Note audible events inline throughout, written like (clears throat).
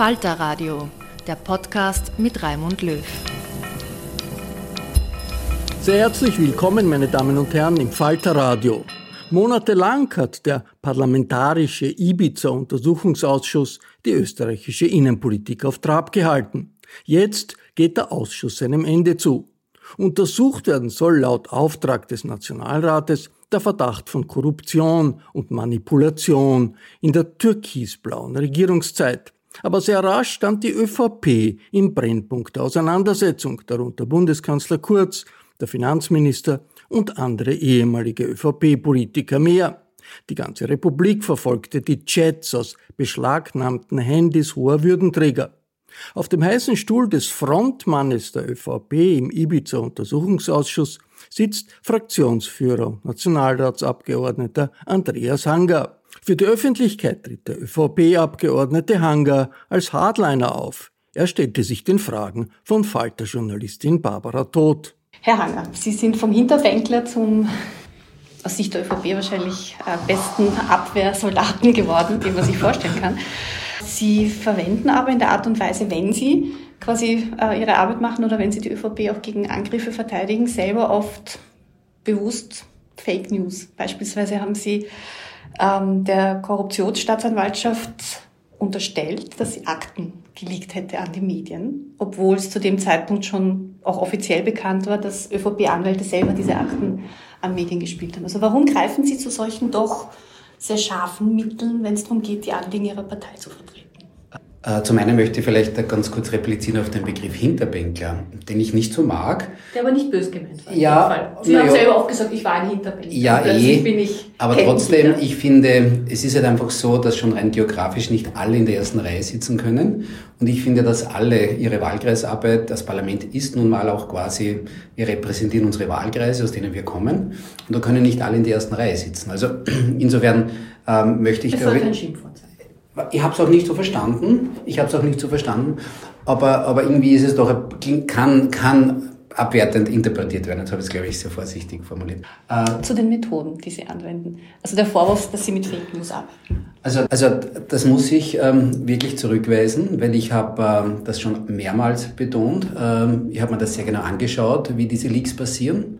Falter Radio, der Podcast mit Raimund Löw. Sehr herzlich willkommen, meine Damen und Herren, im Falter Radio. Monatelang hat der parlamentarische Ibiza-Untersuchungsausschuss die österreichische Innenpolitik auf Trab gehalten. Jetzt geht der Ausschuss seinem Ende zu. Untersucht werden soll laut Auftrag des Nationalrates der Verdacht von Korruption und Manipulation in der türkisblauen Regierungszeit. Aber sehr rasch stand die ÖVP im Brennpunkt der Auseinandersetzung, darunter Bundeskanzler Kurz, der Finanzminister und andere ehemalige ÖVP-Politiker mehr. Die ganze Republik verfolgte die Chats aus beschlagnahmten Handys hoher Würdenträger. Auf dem heißen Stuhl des Frontmannes der ÖVP im Ibiza-Untersuchungsausschuss sitzt Fraktionsführer und Nationalratsabgeordneter Andreas Hanger. Für die Öffentlichkeit tritt der ÖVP-Abgeordnete Hanger als Hardliner auf. Er stellte sich den Fragen von Falter-Journalistin Barbara Todt. Herr Hanger, Sie sind vom Hinterwänkler zum aus Sicht der ÖVP wahrscheinlich äh, besten Abwehrsoldaten geworden, den man sich vorstellen kann. Sie verwenden aber in der Art und Weise, wenn Sie quasi äh, Ihre Arbeit machen oder wenn Sie die ÖVP auch gegen Angriffe verteidigen, selber oft bewusst Fake News. Beispielsweise haben Sie ähm, der Korruptionsstaatsanwaltschaft unterstellt, dass sie Akten geleakt hätte an die Medien, obwohl es zu dem Zeitpunkt schon auch offiziell bekannt war, dass ÖVP-Anwälte selber diese Akten an Medien gespielt haben. Also warum greifen Sie zu solchen doch sehr scharfen Mitteln, wenn es darum geht, die Anliegen Ihrer Partei zu vertreten? Äh, zum einen möchte ich vielleicht ganz kurz replizieren auf den Begriff Hinterbänkler, den ich nicht so mag. Der aber nicht böse gemeint war. Ja. Sie haben ja. selber oft gesagt, ich war ein Hinterbänkler. Ja, eh. Bin ich aber trotzdem, ich finde, es ist halt einfach so, dass schon rein geografisch nicht alle in der ersten Reihe sitzen können. Und ich finde, dass alle ihre Wahlkreisarbeit, das Parlament ist nun mal auch quasi, wir repräsentieren unsere Wahlkreise, aus denen wir kommen. Und da können nicht alle in der ersten Reihe sitzen. Also (clears throat) insofern ähm, möchte ich... Es soll kein Schimpfwort. Ich habe es auch nicht so verstanden. Ich habe es auch nicht so verstanden. Aber, aber irgendwie ist es doch, kann, kann abwertend interpretiert werden. Jetzt habe ich es, glaube ich, sehr vorsichtig formuliert. Äh, Zu den Methoden, die Sie anwenden. Also der Vorwurf, dass Sie mit Fake News arbeiten. Also, also das muss ich ähm, wirklich zurückweisen, weil ich habe ähm, das schon mehrmals betont. Ähm, ich habe mir das sehr genau angeschaut, wie diese Leaks passieren.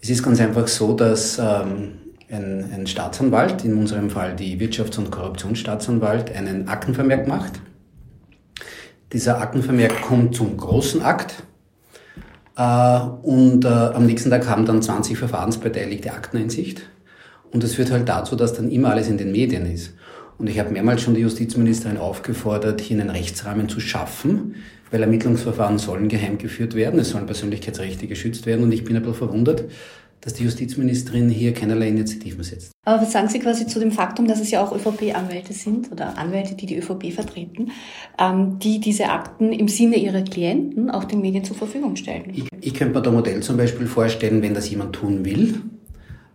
Es ist ganz einfach so, dass ähm, ein, ein Staatsanwalt, in unserem Fall die Wirtschafts- und Korruptionsstaatsanwalt, einen Aktenvermerk macht. Dieser Aktenvermerk kommt zum großen Akt. Äh, und äh, am nächsten Tag haben dann 20 Verfahrensbeteiligte Akteneinsicht. Und das führt halt dazu, dass dann immer alles in den Medien ist. Und ich habe mehrmals schon die Justizministerin aufgefordert, hier einen Rechtsrahmen zu schaffen, weil Ermittlungsverfahren sollen geheim geführt werden, es sollen Persönlichkeitsrechte geschützt werden. Und ich bin ein bisschen verwundert, dass die Justizministerin hier keinerlei Initiativen setzt. Aber was sagen Sie quasi zu dem Faktum, dass es ja auch ÖVP-Anwälte sind oder Anwälte, die die ÖVP vertreten, ähm, die diese Akten im Sinne ihrer Klienten auch den Medien zur Verfügung stellen? Ich, ich könnte mir da Modell zum Beispiel vorstellen, wenn das jemand tun will,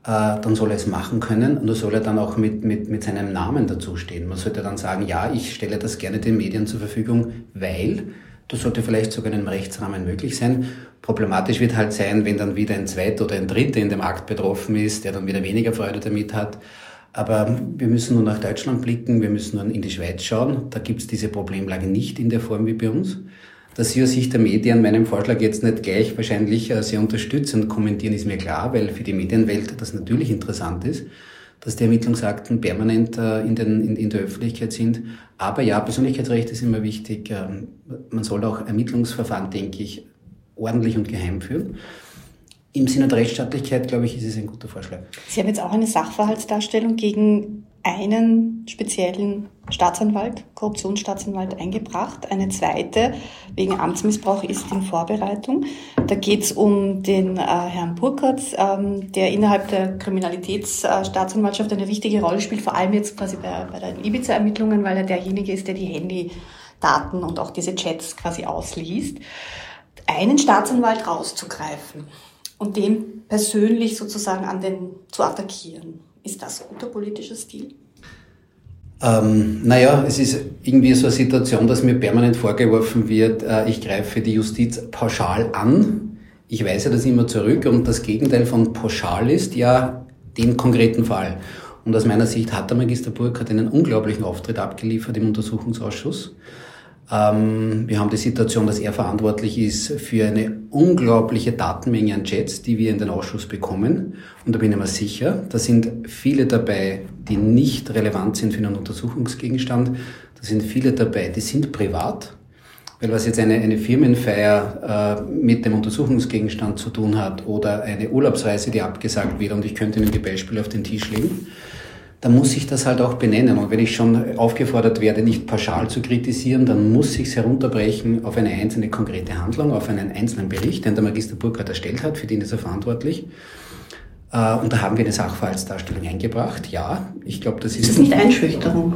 äh, dann soll er es machen können und da soll er dann auch mit, mit, mit seinem Namen dazustehen. Man sollte dann sagen, ja, ich stelle das gerne den Medien zur Verfügung, weil das sollte vielleicht sogar in einem Rechtsrahmen möglich sein. Problematisch wird halt sein, wenn dann wieder ein Zweiter oder ein Dritter in dem Akt betroffen ist, der dann wieder weniger Freude damit hat. Aber wir müssen nur nach Deutschland blicken, wir müssen nur in die Schweiz schauen. Da gibt es diese Problemlage nicht in der Form wie bei uns. Dass Sie aus Sicht der Medien meinen Vorschlag jetzt nicht gleich wahrscheinlich äh, sehr unterstützen und kommentieren, ist mir klar, weil für die Medienwelt das natürlich interessant ist dass die Ermittlungsakten permanent äh, in, den, in, in, der Öffentlichkeit sind. Aber ja, Persönlichkeitsrecht ist immer wichtig. Ähm, man soll auch Ermittlungsverfahren, denke ich, ordentlich und geheim führen. Im Sinne der Rechtsstaatlichkeit, glaube ich, ist es ein guter Vorschlag. Sie haben jetzt auch eine Sachverhaltsdarstellung gegen einen speziellen Staatsanwalt, Korruptionsstaatsanwalt eingebracht. Eine zweite wegen Amtsmissbrauch ist in Vorbereitung. Da geht es um den äh, Herrn Burkhardt, ähm, der innerhalb der Kriminalitätsstaatsanwaltschaft eine wichtige Rolle spielt, vor allem jetzt quasi bei, bei den Ibiza-Ermittlungen, weil er derjenige ist, der die Handydaten und auch diese Chats quasi ausliest. Einen Staatsanwalt rauszugreifen und den persönlich sozusagen an den zu attackieren ist das guter politischer Stil? Ähm, naja, es ist irgendwie so eine Situation, dass mir permanent vorgeworfen wird, äh, ich greife die Justiz pauschal an. Ich weise das immer zurück und das Gegenteil von pauschal ist ja den konkreten Fall. Und aus meiner Sicht hat der Magister Burkhardt einen unglaublichen Auftritt abgeliefert im Untersuchungsausschuss. Ähm, wir haben die Situation, dass er verantwortlich ist für eine unglaubliche Datenmenge an Chats, die wir in den Ausschuss bekommen. Und da bin ich mir sicher, da sind viele dabei, die nicht relevant sind für einen Untersuchungsgegenstand. Da sind viele dabei, die sind privat. Weil was jetzt eine, eine Firmenfeier äh, mit dem Untersuchungsgegenstand zu tun hat oder eine Urlaubsreise, die abgesagt wird, und ich könnte Ihnen die Beispiele auf den Tisch legen, dann muss ich das halt auch benennen. Und wenn ich schon aufgefordert werde, nicht pauschal zu kritisieren, dann muss ich es herunterbrechen auf eine einzelne konkrete Handlung, auf einen einzelnen Bericht, den der Magister Burkhardt erstellt hat, für den ist er verantwortlich. Äh, und da haben wir eine Sachverhaltsdarstellung eingebracht. Ja, ich glaube, das ist... Das ist nicht Einschüchterung.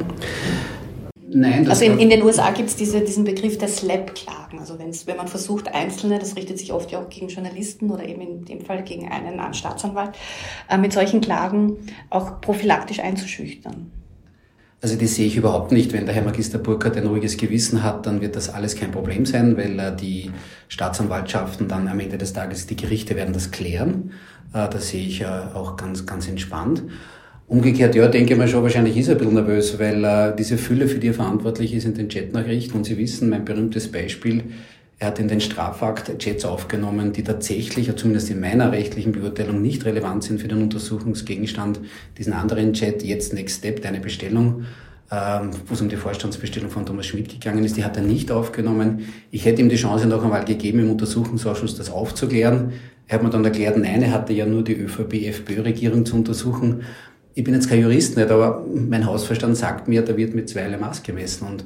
Nein, das also in, in den USA gibt es diese, diesen Begriff der Slap-Klagen. Also wenn's, wenn man versucht, Einzelne, das richtet sich oft ja auch gegen Journalisten oder eben in dem Fall gegen einen, Staatsanwalt, äh, mit solchen Klagen auch prophylaktisch einzuschüchtern. Also das sehe ich überhaupt nicht. Wenn der Herr Magister Burkhardt ein ruhiges Gewissen hat, dann wird das alles kein Problem sein, weil äh, die Staatsanwaltschaften dann am Ende des Tages, die Gerichte werden das klären. Äh, das sehe ich äh, auch ganz, ganz entspannt. Umgekehrt, ja, denke mal schon, wahrscheinlich ist er ein bisschen nervös, weil äh, diese Fülle, für die er verantwortlich ist in den Chatnachrichten, und Sie wissen, mein berühmtes Beispiel, er hat in den Strafakt Chats aufgenommen, die tatsächlich, zumindest in meiner rechtlichen Beurteilung, nicht relevant sind für den Untersuchungsgegenstand. Diesen anderen Chat, jetzt Next Step, deine Bestellung, ähm, wo es um die Vorstandsbestellung von Thomas Schmidt gegangen ist, die hat er nicht aufgenommen. Ich hätte ihm die Chance noch einmal gegeben, im Untersuchungsausschuss das aufzuklären. Er hat mir dann erklärt, nein, er hatte ja nur die ÖVP-FPÖ-Regierung zu untersuchen ich bin jetzt kein Jurist nicht, aber mein Hausverstand sagt mir, da wird mit zweierlei Maß gemessen und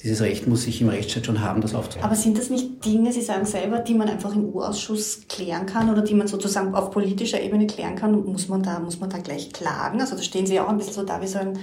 dieses Recht muss ich im Rechtsstaat schon haben, das aufzunehmen. Aber sind das nicht Dinge, Sie sagen selber, die man einfach im U-Ausschuss klären kann oder die man sozusagen auf politischer Ebene klären kann? Und muss man da, muss man da gleich klagen? Also da stehen Sie auch ein bisschen so da wie so ein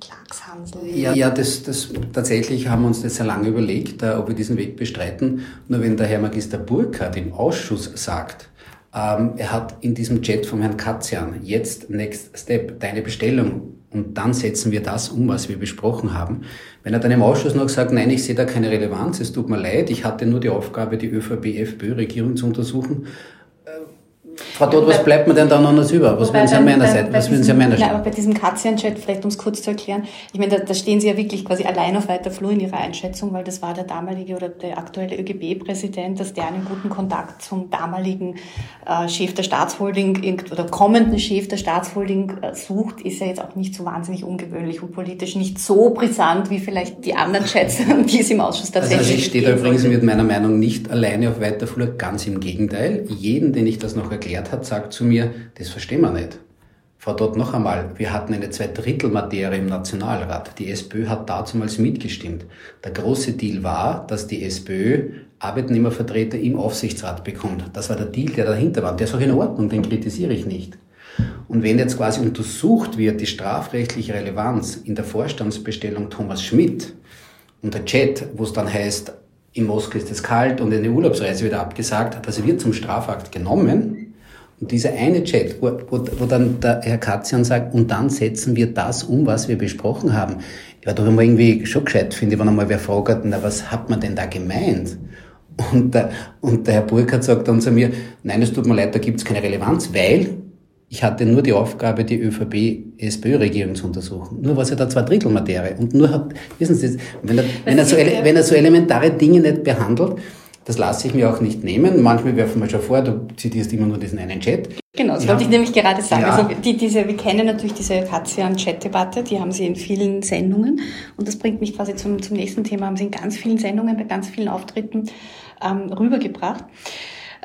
Klagshansel. Ja, ja das, das, tatsächlich haben wir uns das sehr lange überlegt, äh, ob wir diesen Weg bestreiten. Nur wenn der Herr Magister Burkhardt im Ausschuss sagt, ähm, er hat in diesem Chat vom Herrn Katzian jetzt Next Step, deine Bestellung und dann setzen wir das um, was wir besprochen haben. Wenn er dann im Ausschuss noch sagt, nein, ich sehe da keine Relevanz, es tut mir leid, ich hatte nur die Aufgabe, die ÖVP-FPÖ-Regierung zu untersuchen, Frau Todt, was bleibt mir denn da noch anders über? Was würden Sie an meiner Seite, was würden Sie an meiner Seite? aber bei diesem Katzian-Chat, vielleicht um es kurz zu erklären, ich meine, da, da, stehen Sie ja wirklich quasi allein auf weiter Flur in Ihrer Einschätzung, weil das war der damalige oder der aktuelle ÖGB-Präsident, dass der einen guten Kontakt zum damaligen äh, Chef der Staatsholding oder kommenden Chef der Staatsholding äh, sucht, ist ja jetzt auch nicht so wahnsinnig ungewöhnlich und politisch nicht so brisant wie vielleicht die anderen Chats, (laughs) die es im Ausschuss tatsächlich also, also ich stehe da übrigens mit meiner Meinung nicht alleine auf weiter Flur, ganz im Gegenteil. Jeden, den ich das noch erklärt hat, sagt zu mir, das verstehen wir nicht. Frau Dott, noch einmal, wir hatten eine Zweidrittelmaterie im Nationalrat. Die SPÖ hat damals mitgestimmt. Der große Deal war, dass die SPÖ Arbeitnehmervertreter im Aufsichtsrat bekommt. Das war der Deal, der dahinter war. Der ist auch in Ordnung, den kritisiere ich nicht. Und wenn jetzt quasi untersucht wird, die strafrechtliche Relevanz in der Vorstandsbestellung Thomas Schmidt und der Chat, wo es dann heißt, in Moskau ist es kalt und eine Urlaubsreise wieder abgesagt, das wird zum Strafakt genommen. Und dieser eine Chat, wo, wo, wo dann der Herr Katzian sagt, und dann setzen wir das um, was wir besprochen haben. Ich war doch immer irgendwie schon gescheit, finde ich, wenn einmal wer fragt, na, was hat man denn da gemeint? Und der, und der Herr Burkhardt sagt dann zu mir, nein, es tut mir leid, da gibt es keine Relevanz, weil ich hatte nur die Aufgabe, die ÖVP-SPÖ-Regierung zu untersuchen. Nur was er da zwei Drittel Materie. Und nur hat, wissen Sie, wenn er, wenn er, so, wenn er so elementare Dinge nicht behandelt, das lasse ich mir auch nicht nehmen. Manchmal werfen wir schon vor, du zitierst immer nur diesen einen Chat. Genau, das ja. wollte ich nämlich gerade sagen. Ja. Also die, diese, wir kennen natürlich diese Katzian-Chat-Debatte, die haben Sie in vielen Sendungen. Und das bringt mich quasi zum, zum nächsten Thema, haben Sie in ganz vielen Sendungen, bei ganz vielen Auftritten ähm, rübergebracht.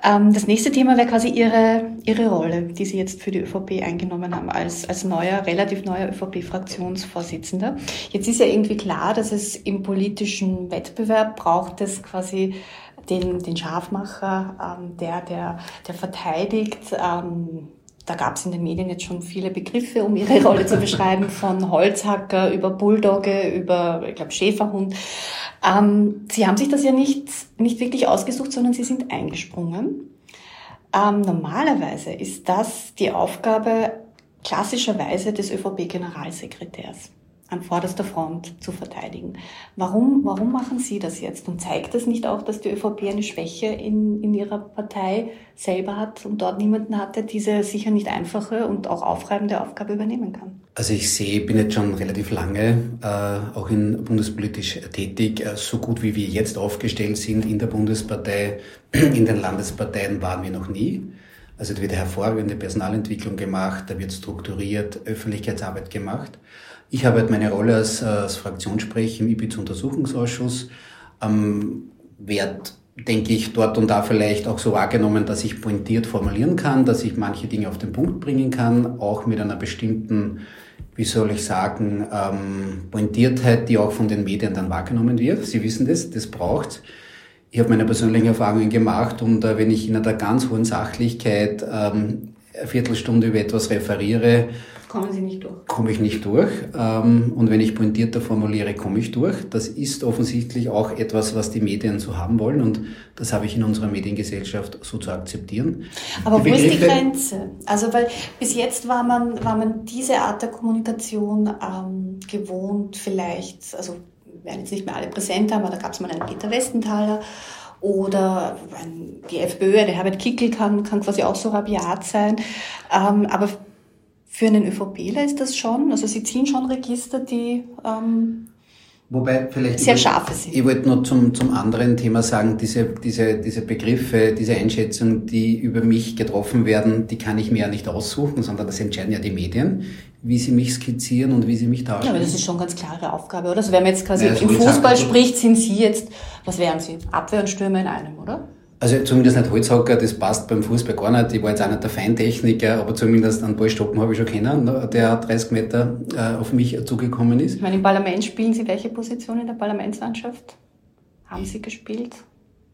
Ähm, das nächste Thema wäre quasi Ihre, Ihre Rolle, die Sie jetzt für die ÖVP eingenommen haben, als, als neuer, relativ neuer ÖVP-Fraktionsvorsitzender. Jetzt ist ja irgendwie klar, dass es im politischen Wettbewerb braucht es quasi den, den Scharfmacher, ähm, der, der, der verteidigt, ähm, da gab es in den Medien jetzt schon viele Begriffe, um ihre (laughs) Rolle zu beschreiben, von Holzhacker über Bulldogge, über, ich glaube, Schäferhund. Ähm, sie haben sich das ja nicht, nicht wirklich ausgesucht, sondern Sie sind eingesprungen. Ähm, normalerweise ist das die Aufgabe klassischerweise des ÖVP-Generalsekretärs an vorderster Front zu verteidigen. Warum, warum machen Sie das jetzt? Und zeigt das nicht auch, dass die ÖVP eine Schwäche in, in ihrer Partei selber hat und dort niemanden hat, der diese sicher nicht einfache und auch aufreibende Aufgabe übernehmen kann? Also ich sehe, bin jetzt schon relativ lange äh, auch in bundespolitisch tätig. Äh, so gut wie wir jetzt aufgestellt sind in der Bundespartei, (clears throat) in den Landesparteien waren wir noch nie. Also da wird hervorragende Personalentwicklung gemacht, da wird strukturiert Öffentlichkeitsarbeit gemacht. Ich habe halt meine Rolle als, als Fraktionssprecher im IBIZ-Untersuchungsausschuss. Ähm, werde, denke ich, dort und da vielleicht auch so wahrgenommen, dass ich pointiert formulieren kann, dass ich manche Dinge auf den Punkt bringen kann, auch mit einer bestimmten, wie soll ich sagen, ähm, Pointiertheit, die auch von den Medien dann wahrgenommen wird. Sie wissen das, das braucht. Ich habe meine persönlichen Erfahrungen gemacht und äh, wenn ich in einer ganz hohen Sachlichkeit ähm, eine Viertelstunde über etwas referiere, kommen Sie nicht durch. Komme ich nicht durch. Ähm, und wenn ich pointierter formuliere, komme ich durch. Das ist offensichtlich auch etwas, was die Medien so haben wollen. Und das habe ich in unserer Mediengesellschaft so zu akzeptieren. Aber wo ist die Grenze? Also, weil bis jetzt war man, war man diese Art der Kommunikation ähm, gewohnt, vielleicht, also werden jetzt nicht mehr alle präsent haben, aber da gab es mal einen Peter Westenthaler oder die FPÖ, der Herbert Kickel kann, kann quasi auch so rabiat sein. Ähm, aber für einen ÖVPler ist das schon, also sie ziehen schon Register, die ähm, Wobei vielleicht sehr scharfe sind. Ich wollte noch zum, zum anderen Thema sagen, diese, diese, diese Begriffe, diese Einschätzungen, die über mich getroffen werden, die kann ich mir ja nicht aussuchen, sondern das entscheiden ja die Medien, wie sie mich skizzieren und wie sie mich darstellen. Ja, aber das ist schon ganz klare Aufgabe, oder? Also wenn man jetzt quasi ja, im Fußball spricht, sind Sie jetzt, was wären Sie? Abwehr und Stürmer in einem, oder? Also zumindest nicht Holzhacker, das passt beim Fußball gar nicht. Ich war jetzt auch nicht der Feintechniker, aber zumindest einen Ballstoppen habe ich schon kennen, ne, der 30 Meter äh, auf mich zugekommen ist. Ich meine, im Parlament spielen Sie welche Position in der Parlamentslandschaft? Haben Sie gespielt?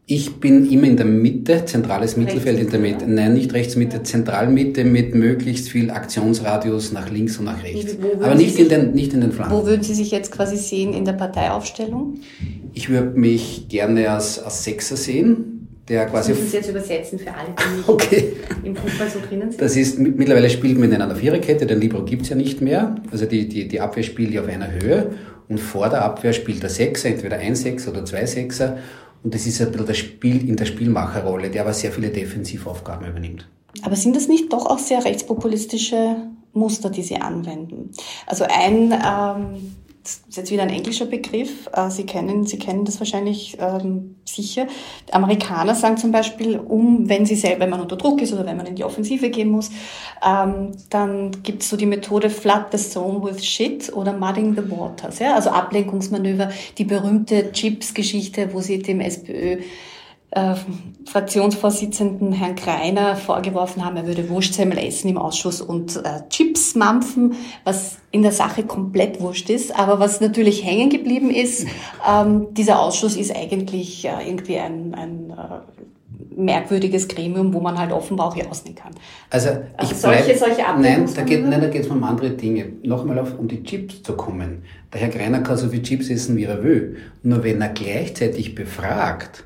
Ich bin immer in der Mitte, zentrales Mittelfeld in der Mitte. Nein, nicht rechts Mitte, Zentralmitte mit möglichst viel Aktionsradius nach links und nach rechts. Aber nicht in, den, nicht in den Flanken. Wo würden Sie sich jetzt quasi sehen in der Parteiaufstellung? Ich würde mich gerne als, als Sechser sehen der quasi. Ich muss jetzt übersetzen für alle, die nicht okay. im Fußball so drinnen sind. Das ist, mittlerweile spielt man in einer Viererkette, den Libro gibt's ja nicht mehr. Also die, die, die Abwehr spielt ja auf einer Höhe und vor der Abwehr spielt der Sechser, entweder ein Sechser oder zwei Sechser. Und das ist ein bisschen das Spiel in der Spielmacherrolle, der aber sehr viele Defensivaufgaben übernimmt. Aber sind das nicht doch auch sehr rechtspopulistische Muster, die Sie anwenden? Also ein ähm, das ist jetzt wieder ein englischer Begriff. Äh, Sie kennen, Sie kennen das wahrscheinlich ähm, sicher. Die Amerikaner sagen zum Beispiel, um, wenn sie selber, wenn man unter Druck ist oder wenn man in die Offensive gehen muss, ähm, dann gibt es so die Methode Flood the Zone with Shit oder Mudding the Waters. Ja? Also Ablenkungsmanöver, die berühmte Chips-Geschichte, wo sie dem SPÖ äh, Fraktionsvorsitzenden Herrn Kreiner vorgeworfen haben, er würde Wurstsemmel essen im Ausschuss und äh, Chips mampfen, was in der Sache komplett wurscht ist. Aber was natürlich hängen geblieben ist, ähm, dieser Ausschuss ist eigentlich äh, irgendwie ein, ein äh, merkwürdiges Gremium, wo man halt offenbar auch jausen kann. Also, ich also solche, bleib, solche Nein, da geht nein, da geht es um andere Dinge. Nochmal auf, um die Chips zu kommen. Der Herr Greiner kann so viel Chips essen, wie er will. Nur wenn er gleichzeitig befragt,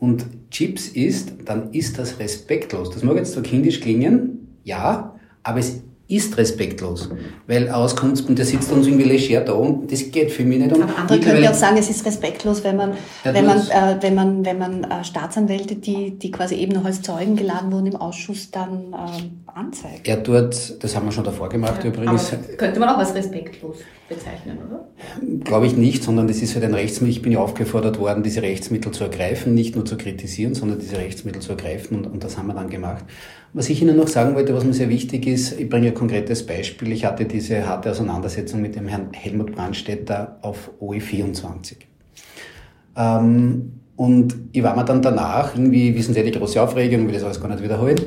und Chips isst, dann ist das respektlos. Das mag jetzt so kindisch klingen, ja, aber es ist respektlos, weil auskommt und der sitzt uns irgendwie leger da und das geht für mich nicht um. Aber andere können ja auch sagen, es ist respektlos, wenn man, ja, wenn, man äh, wenn man, wenn man äh, Staatsanwälte, die, die quasi eben noch als Zeugen geladen wurden im Ausschuss, dann äh, anzeigt. Er tut, das haben wir schon davor gemacht ja, übrigens. könnte man auch als respektlos bezeichnen, oder? Glaube ich nicht, sondern das ist halt ein Rechtsmittel. Ich bin ja aufgefordert worden, diese Rechtsmittel zu ergreifen, nicht nur zu kritisieren, sondern diese Rechtsmittel zu ergreifen und, und das haben wir dann gemacht. Was ich Ihnen noch sagen wollte, was mir sehr wichtig ist, ich bringe ein konkretes Beispiel. Ich hatte diese harte Auseinandersetzung mit dem Herrn Helmut Brandstätter auf OE24. Ähm, und ich war mir dann danach, irgendwie, wissen Sie, die große Aufregung, will das alles gar nicht wiederholen.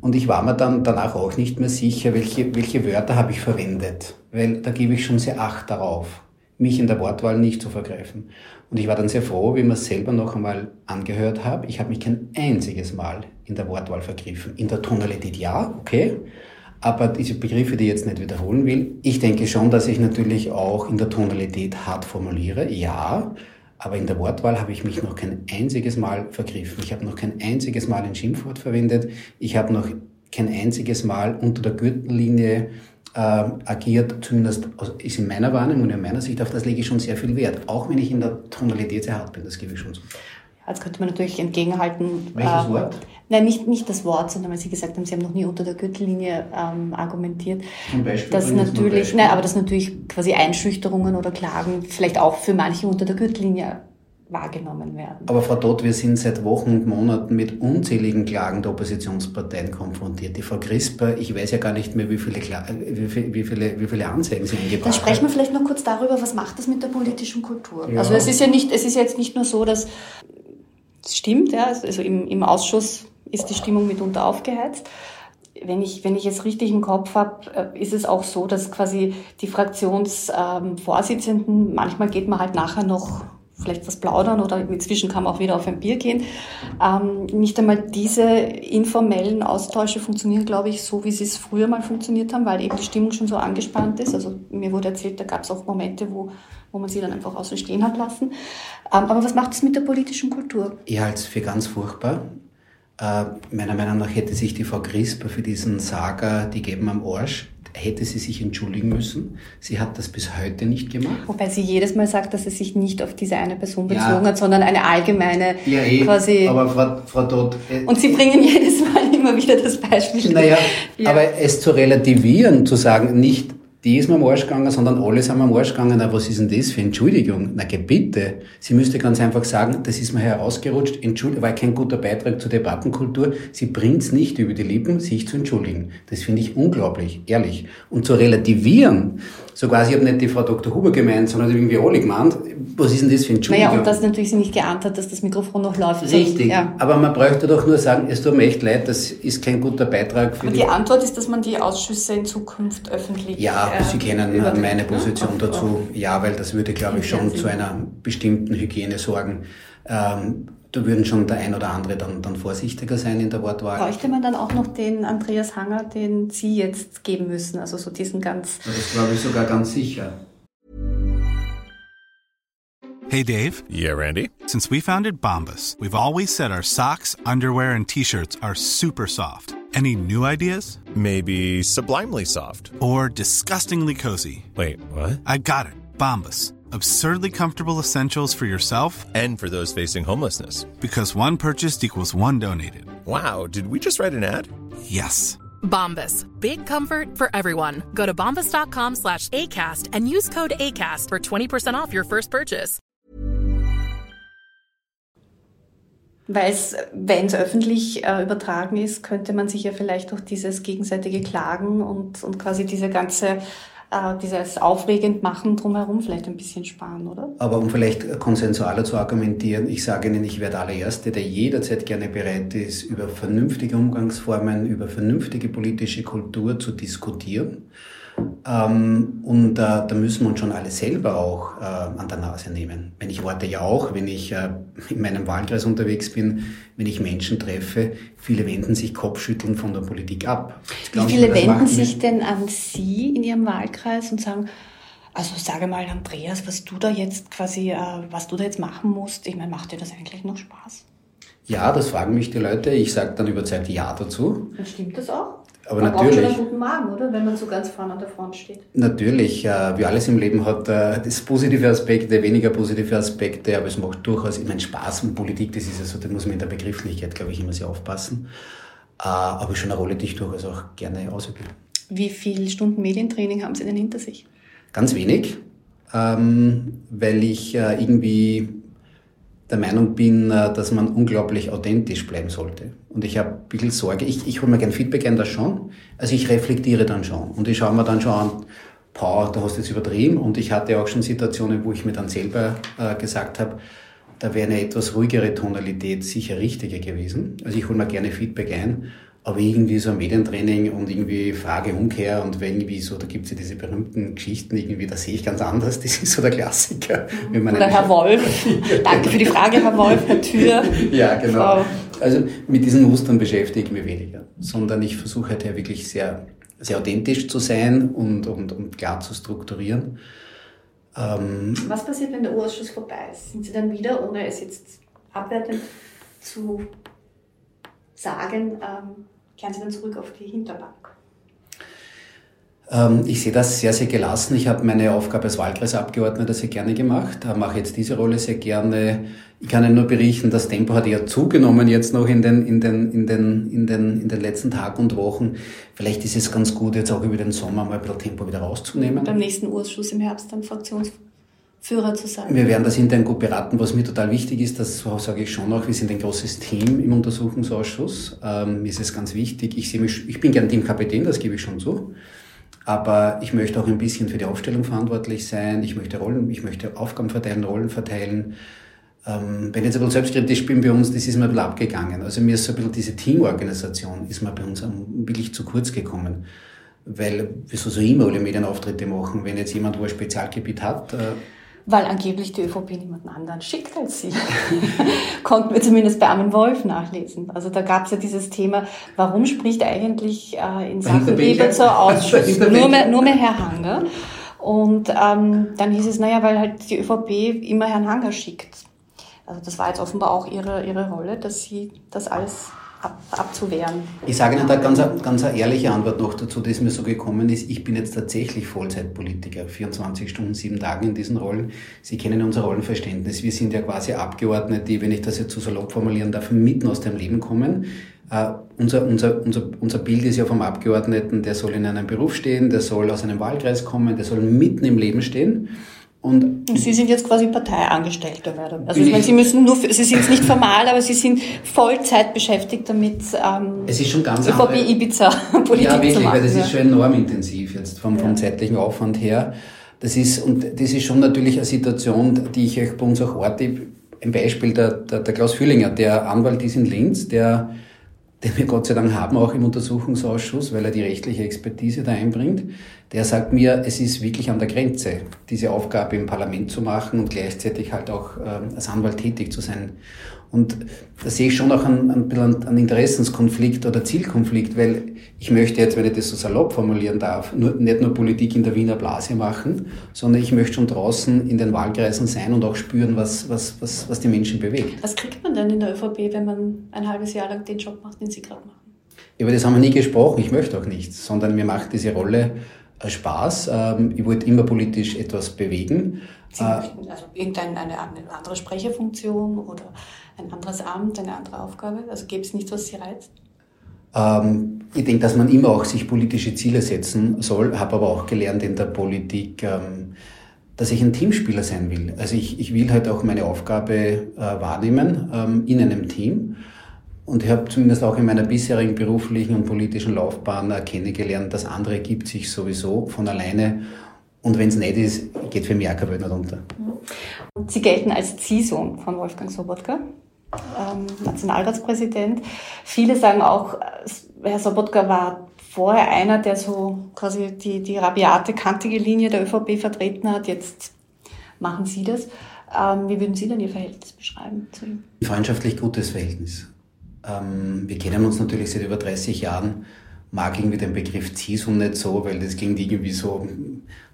Und ich war mir dann danach auch nicht mehr sicher, welche, welche Wörter habe ich verwendet. Weil da gebe ich schon sehr Acht darauf, mich in der Wortwahl nicht zu vergreifen. Und ich war dann sehr froh, wie ich mir selber noch einmal angehört habe. Ich habe mich kein einziges Mal in der Wortwahl vergriffen. In der Tonalität ja, okay. Aber diese Begriffe, die ich jetzt nicht wiederholen will, ich denke schon, dass ich natürlich auch in der Tonalität hart formuliere, ja. Aber in der Wortwahl habe ich mich noch kein einziges Mal vergriffen. Ich habe noch kein einziges Mal ein Schimpfwort verwendet. Ich habe noch kein einziges Mal unter der Gürtellinie äh, agiert, zumindest ist in meiner Wahrnehmung und in meiner Sicht, auf das lege ich schon sehr viel Wert. Auch wenn ich in der Tonalität sehr hart bin, das gebe ich schon so. Jetzt könnte man natürlich entgegenhalten. Welches äh, Wort? Nein, nicht, nicht das Wort, sondern weil Sie gesagt haben, Sie haben noch nie unter der Gürtellinie ähm, argumentiert. Zum Beispiel? Dass natürlich, nein, aber dass natürlich quasi Einschüchterungen oder Klagen vielleicht auch für manche unter der Gürtellinie wahrgenommen werden. Aber Frau Todt, wir sind seit Wochen und Monaten mit unzähligen Klagen der Oppositionsparteien konfrontiert. Die Frau Crisper, ich weiß ja gar nicht mehr, wie viele, wie viele, wie viele, wie viele Anzeigen sie eingebracht hat. Dann sprechen wir vielleicht noch kurz darüber, was macht das mit der politischen Kultur? Ja. Also es ist ja nicht, es ist jetzt nicht nur so, dass es stimmt, ja, also im, im Ausschuss ist die Stimmung mitunter aufgeheizt wenn ich, wenn ich es richtig im Kopf habe, äh, ist es auch so, dass quasi die Fraktionsvorsitzenden, ähm, manchmal geht man halt nachher noch vielleicht was plaudern oder inzwischen kann man auch wieder auf ein Bier gehen. Ähm, nicht einmal diese informellen Austausche funktionieren, glaube ich, so, wie sie es früher mal funktioniert haben, weil eben die Stimmung schon so angespannt ist. Also mir wurde erzählt, da gab es auch Momente, wo, wo man sie dann einfach außen stehen hat lassen. Ähm, aber was macht es mit der politischen Kultur? Ich halte es für ganz furchtbar. Äh, meiner Meinung nach hätte sich die Frau Crisper für diesen Saga, die geben am Arsch, hätte sie sich entschuldigen müssen. Sie hat das bis heute nicht gemacht. Wobei sie jedes Mal sagt, dass sie sich nicht auf diese eine Person bezogen ja. hat, sondern eine allgemeine ja, eh, quasi. Aber Frau, Frau Dodd. Äh, und Sie bringen (laughs) jedes Mal immer wieder das Beispiel. Naja, ja. aber es zu relativieren, zu sagen, nicht die ist mir am Arsch gegangen, sondern alle sind mir am Arsch gegangen. Na, was ist denn das für Entschuldigung? Na, bitte. Sie müsste ganz einfach sagen, das ist mir herausgerutscht, Entschuldigung, war kein guter Beitrag zur Debattenkultur. Sie bringt's nicht über die Lippen, sich zu entschuldigen. Das finde ich unglaublich, ehrlich. Und zu relativieren, so quasi, ich habe nicht die Frau Dr. Huber gemeint, sondern irgendwie alle gemeint, was ist denn das für Entschuldigung? Naja, und dass natürlich sie nicht geahnt hat, dass das Mikrofon noch läuft. Richtig, ja. aber man bräuchte doch nur sagen, es tut mir echt leid, das ist kein guter Beitrag für aber die... die Antwort ist, dass man die Ausschüsse in Zukunft öffentlich... Ja, äh, Sie kennen meine ne? Position dazu. Ja, weil das würde, glaube ich, schon zu einer bestimmten Hygiene sorgen. Ähm, da würden schon der ein oder andere dann, dann vorsichtiger sein in der Wortwahl. Bräuchte man dann auch noch den Andreas Hanger, den Sie jetzt geben müssen, also so diesen ganz... Das glaube ich sogar ganz sicher. Hey Dave. Yeah, Randy. Since we founded Bombus, we've always said our socks, underwear and T-Shirts are super soft. Any new ideas? Maybe sublimely soft. Or disgustingly cozy. Wait, what? I got it. Bombus absurdly comfortable essentials for yourself and for those facing homelessness. Because one purchased equals one donated. Wow, did we just write an ad? Yes. Bombas. Big comfort for everyone. Go to bombas.com slash ACAST and use code ACAST for 20% off your first purchase. Weil wenn es öffentlich äh, übertragen ist, könnte man sich ja vielleicht durch dieses gegenseitige Klagen und, und quasi diese ganze äh, dieses aufregend machen drumherum vielleicht ein bisschen sparen, oder? Aber um vielleicht konsensualer zu argumentieren, ich sage Ihnen, ich werde der allererste, der jederzeit gerne bereit ist, über vernünftige Umgangsformen, über vernünftige politische Kultur zu diskutieren. Ähm, und äh, da müssen wir uns schon alle selber auch äh, an der Nase nehmen. Wenn ich warte ja auch, wenn ich äh, in meinem Wahlkreis unterwegs bin, wenn ich Menschen treffe, viele wenden sich kopfschütteln von der Politik ab. Wie viele wenden sich denn an Sie in Ihrem Wahlkreis und sagen, also sage mal, Andreas, was du da jetzt quasi, äh, was du da jetzt machen musst, ich meine, macht dir das eigentlich noch Spaß? Ja, das fragen mich die Leute. Ich sage dann überzeugt Ja dazu. Dann stimmt das auch? Aber man natürlich. braucht schon einen guten Magen, oder? Wenn man so ganz vorne an der Front steht. Natürlich, äh, wie alles im Leben hat äh, das positive Aspekte, weniger positive Aspekte, aber es macht durchaus, meine, Spaß und Politik, das ist ja so, da muss man in der Begrifflichkeit, glaube ich, immer sehr aufpassen. Äh, aber schon eine Rolle, die ich durchaus auch gerne ausübe. Wie viele Stunden Medientraining haben Sie denn hinter sich? Ganz wenig, ähm, weil ich äh, irgendwie der Meinung bin, äh, dass man unglaublich authentisch bleiben sollte. Und ich habe ein bisschen Sorge, ich, ich hole mir gerne Feedback ein, das schon. Also ich reflektiere dann schon. Und ich schaue mir dann schon an, Pau, da hast du jetzt übertrieben. Und ich hatte auch schon Situationen, wo ich mir dann selber äh, gesagt habe, da wäre eine etwas ruhigere Tonalität sicher richtiger gewesen. Also ich hole mir gerne Feedback ein aber irgendwie so ein Medientraining und irgendwie Frage-Umkehr und irgendwie so, da gibt es ja diese berühmten Geschichten irgendwie, da sehe ich ganz anders, (laughs) das ist so der Klassiker. Oder Herr Wolf, danke für die Frage, Herr Wolf, Herr Tür. (laughs) Ja, genau. Frau. Also mit diesen Mustern beschäftige ich mich weniger, sondern ich versuche halt ja wirklich sehr, sehr authentisch zu sein und, und, und klar zu strukturieren. Ähm, Was passiert, wenn der Urausschuss vorbei ist? Sind Sie dann wieder, ohne es jetzt abwertend zu sagen, ähm, kehren Sie dann zurück auf die Hinterbank? Ähm, ich sehe das sehr, sehr gelassen. Ich habe meine Aufgabe als Wahlkreisabgeordneter sehr gerne gemacht, mache jetzt diese Rolle sehr gerne. Ich kann Ihnen nur berichten, das Tempo hat eher zugenommen jetzt noch in den, in den, in den, in den, in den letzten Tagen und Wochen. Vielleicht ist es ganz gut, jetzt auch über den Sommer mal ein bisschen Tempo wieder rauszunehmen. Beim nächsten Urschuss im Herbst dann Fraktions Führer zu sein. Wir werden das intern gut beraten. Was mir total wichtig ist, das sage ich schon auch, wir sind ein großes Team im Untersuchungsausschuss. Ähm, mir ist es ganz wichtig. Ich, sehe mich, ich bin gern Teamkapitän, das gebe ich schon zu. Aber ich möchte auch ein bisschen für die Aufstellung verantwortlich sein. Ich möchte Rollen, ich möchte Aufgaben verteilen, Rollen verteilen. Ähm, wenn ich jetzt ein bisschen selbstkritisch bin bei uns, das ist mir ein bisschen abgegangen. Also mir ist so ein bisschen diese Teamorganisation ist mir bei uns wirklich zu kurz gekommen. Weil wir so, so immer alle Medienauftritte machen. Wenn jetzt jemand, wo ein Spezialgebiet hat, äh, weil angeblich die ÖVP niemanden anderen schickt als sie. (laughs) Konnten wir zumindest bei Armin Wolf nachlesen. Also da gab es ja dieses Thema, warum spricht eigentlich äh, in Sachen Eberzer Ausschuss (laughs) nur mehr, nur mehr Herr Hanger? Und ähm, dann hieß es, naja, weil halt die ÖVP immer Herrn Hanger schickt. Also das war jetzt offenbar auch ihre, ihre Rolle, dass sie das alles ab, abzuwehren. Ich sage Ihnen da ganz, ganz eine ehrliche Antwort noch dazu, die mir so gekommen ist. Ich bin jetzt tatsächlich Vollzeitpolitiker, 24 Stunden, sieben Tage in diesen Rollen. Sie kennen unser Rollenverständnis. Wir sind ja quasi Abgeordnete, die, wenn ich das jetzt so salopp formulieren darf, mitten aus dem Leben kommen. Uh, unser, unser, unser, unser Bild ist ja vom Abgeordneten, der soll in einem Beruf stehen, der soll aus einem Wahlkreis kommen, der soll mitten im Leben stehen. Und Sie sind jetzt quasi Parteiangestellter, Madame. Also ich meine, Sie müssen nur, Sie sind nicht formal, aber Sie sind Vollzeit beschäftigt damit, ähm, es ist schon ganz ÖVP Ibiza Politik Ja, wirklich, zu machen, weil das ja. ist schon enorm intensiv jetzt vom, vom zeitlichen Aufwand her. Das ist, und das ist schon natürlich eine Situation, die ich euch bei uns auch orte. Ein Beispiel, der, der, der Klaus Fühlinger, der Anwalt ist in Linz, der den wir Gott sei Dank haben, auch im Untersuchungsausschuss, weil er die rechtliche Expertise da einbringt, der sagt mir, es ist wirklich an der Grenze, diese Aufgabe im Parlament zu machen und gleichzeitig halt auch äh, als Anwalt tätig zu sein. Und da sehe ich schon auch einen, einen, einen Interessenskonflikt oder Zielkonflikt, weil ich möchte jetzt, wenn ich das so salopp formulieren darf, nur, nicht nur Politik in der Wiener Blase machen, sondern ich möchte schon draußen in den Wahlkreisen sein und auch spüren, was, was, was, was die Menschen bewegt. Was kriegt man denn in der ÖVP, wenn man ein halbes Jahr lang den Job macht, den Sie gerade machen? Über das haben wir nie gesprochen, ich möchte auch nichts, sondern mir macht diese Rolle Spaß. Ähm, ich wollte immer politisch etwas bewegen. Sie möchten also irgendeine eine andere Sprecherfunktion oder ein anderes Amt, eine andere Aufgabe? Also gäbe es nichts, was Sie reizt? Ähm, ich denke, dass man immer auch sich politische Ziele setzen soll, habe aber auch gelernt in der Politik, ähm, dass ich ein Teamspieler sein will. Also ich, ich will halt auch meine Aufgabe äh, wahrnehmen in einem Team. Und ich habe zumindest auch in meiner bisherigen beruflichen und politischen Laufbahn kennengelernt, dass andere gibt sich sowieso von alleine. Und wenn es nicht ist, geht für mich auch keine Welt nicht runter. Sie gelten als Ziehsohn von Wolfgang Sobotka, ähm, Nationalratspräsident. Viele sagen auch, Herr Sobotka war vorher einer, der so quasi die, die rabiate, kantige Linie der ÖVP vertreten hat. Jetzt machen Sie das. Ähm, wie würden Sie denn Ihr Verhältnis beschreiben zu ihm? Ein freundschaftlich gutes Verhältnis. Ähm, wir kennen uns natürlich seit über 30 Jahren. Mag irgendwie den Begriff CISUM nicht so, weil das klingt irgendwie so,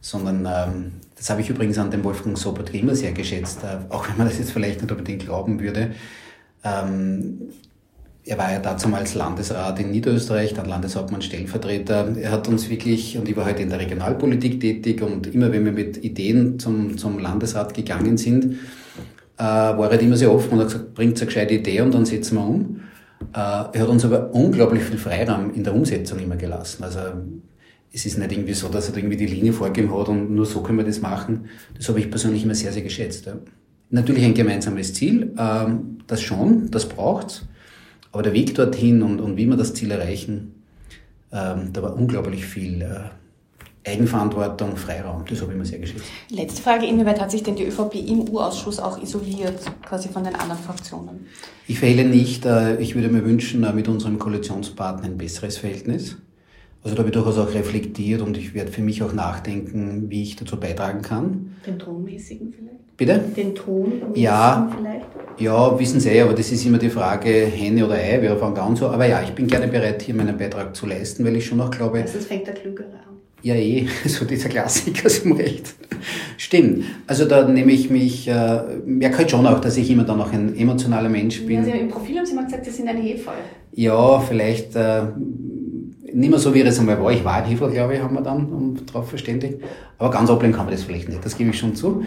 sondern ähm, das habe ich übrigens an dem Wolfgang Sobotka immer sehr geschätzt, äh, auch wenn man das jetzt vielleicht nicht unbedingt glauben würde. Ähm, er war ja dazu als Landesrat in Niederösterreich, dann Landeshauptmann Stellvertreter. Er hat uns wirklich, und ich war heute in der Regionalpolitik tätig und immer wenn wir mit Ideen zum, zum Landesrat gegangen sind, äh, war er halt immer sehr offen und hat gesagt, bringt eine gescheite Idee und dann setzen wir um. Äh, er hat uns aber unglaublich viel Freiraum in der Umsetzung immer gelassen. Also es ist nicht irgendwie so, dass er irgendwie die Linie vorgegeben hat und nur so können wir das machen. Das habe ich persönlich immer sehr, sehr geschätzt. Ja. Natürlich ein gemeinsames Ziel, ähm, das schon, das braucht's. Aber der Weg dorthin und, und wie wir das Ziel erreichen, ähm, da war unglaublich viel äh, Eigenverantwortung, Freiraum. Das habe ich mir sehr geschätzt. Letzte Frage, inwieweit hat sich denn die ÖVP im U-Ausschuss auch isoliert, quasi von den anderen Fraktionen? Ich fehle nicht. Äh, ich würde mir wünschen, äh, mit unserem Koalitionspartner ein besseres Verhältnis. Also da habe ich durchaus auch reflektiert und ich werde für mich auch nachdenken, wie ich dazu beitragen kann. Den tonmäßigen vielleicht? Bitte? Den Ton ja, vielleicht? Ja, wissen Sie, aber das ist immer die Frage Henne oder Ei, wir fangen an so. Aber ja, ich bin gerne bereit, hier meinen Beitrag zu leisten, weil ich schon auch glaube... Also fängt der Klügere an. Ja, eh, (laughs) so dieser Klassiker ist im Recht. Stimmt. Also da nehme ich mich, äh, merke halt schon auch, dass ich immer dann noch ein emotionaler Mensch bin. Ja, Sie, Im Profil haben Sie mal gesagt, Sie sind eine Hefeu. Ja, vielleicht... Äh, nicht mehr so, wie das einmal war. Ich war ein Hefer, glaube ich, haben wir dann darauf verständigt. Aber ganz ablehnen kann man das vielleicht nicht, das gebe ich schon zu.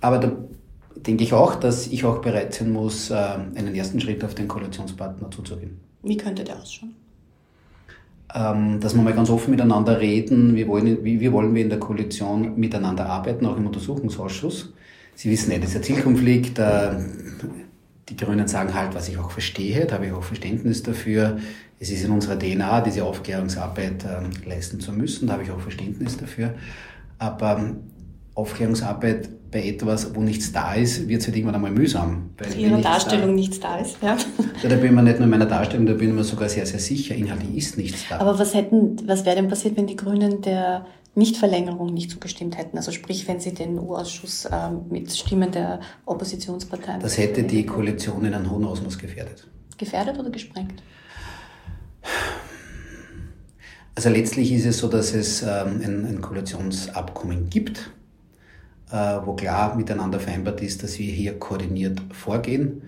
Aber da denke ich auch, dass ich auch bereit sein muss, äh, einen ersten Schritt auf den Koalitionspartner zuzugehen. Wie könnte der ausschauen? Ähm, dass wir mal ganz offen miteinander reden, wie wollen, wie, wie wollen wir in der Koalition miteinander arbeiten, auch im Untersuchungsausschuss. Sie wissen nicht, dieser Zielkonflikt, äh, die Grünen sagen halt, was ich auch verstehe, da habe ich auch Verständnis dafür. Es ist in unserer DNA, diese Aufklärungsarbeit äh, leisten zu müssen, da habe ich auch Verständnis dafür. Aber ähm, Aufklärungsarbeit bei etwas, wo nichts da ist, wird es halt irgendwann einmal mühsam. Weil in Ihrer Darstellung da, nichts da ist, ja. (laughs) ja. Da bin ich mir nicht nur in meiner Darstellung, da bin ich mir sogar sehr, sehr sicher, inhaltlich ist nichts da. Aber was hätten, was wäre denn passiert, wenn die Grünen der Nichtverlängerung nicht zugestimmt hätten? Also sprich, wenn sie den U-Ausschuss ähm, mit Stimmen der Oppositionsparteien... Das hätte die Koalition in einem hohen Ausmaß gefährdet. Gefährdet oder gesprengt? Also letztlich ist es so, dass es ähm, ein, ein Koalitionsabkommen gibt, wo klar miteinander vereinbart ist, dass wir hier koordiniert vorgehen.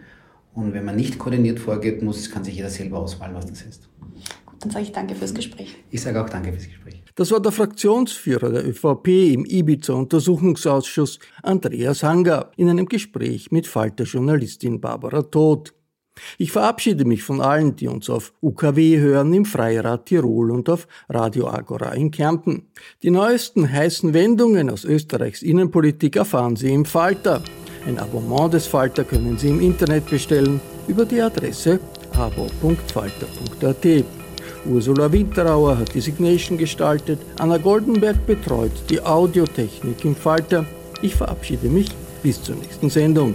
Und wenn man nicht koordiniert vorgeht, muss, kann sich jeder selber ausmalen, was das ist. Gut, dann sage ich danke fürs Gespräch. Ich sage auch danke fürs Gespräch. Das war der Fraktionsführer der ÖVP im Ibiza-Untersuchungsausschuss, Andreas Hanger, in einem Gespräch mit Falter-Journalistin Barbara Todt. Ich verabschiede mich von allen, die uns auf UKW hören im Freirad Tirol und auf Radio Agora in Kärnten. Die neuesten heißen Wendungen aus Österreichs Innenpolitik erfahren Sie im Falter. Ein Abonnement des Falter können Sie im Internet bestellen über die Adresse abo.falter.at. Ursula Winterauer hat die Signation gestaltet, Anna Goldenberg betreut die Audiotechnik im Falter. Ich verabschiede mich bis zur nächsten Sendung.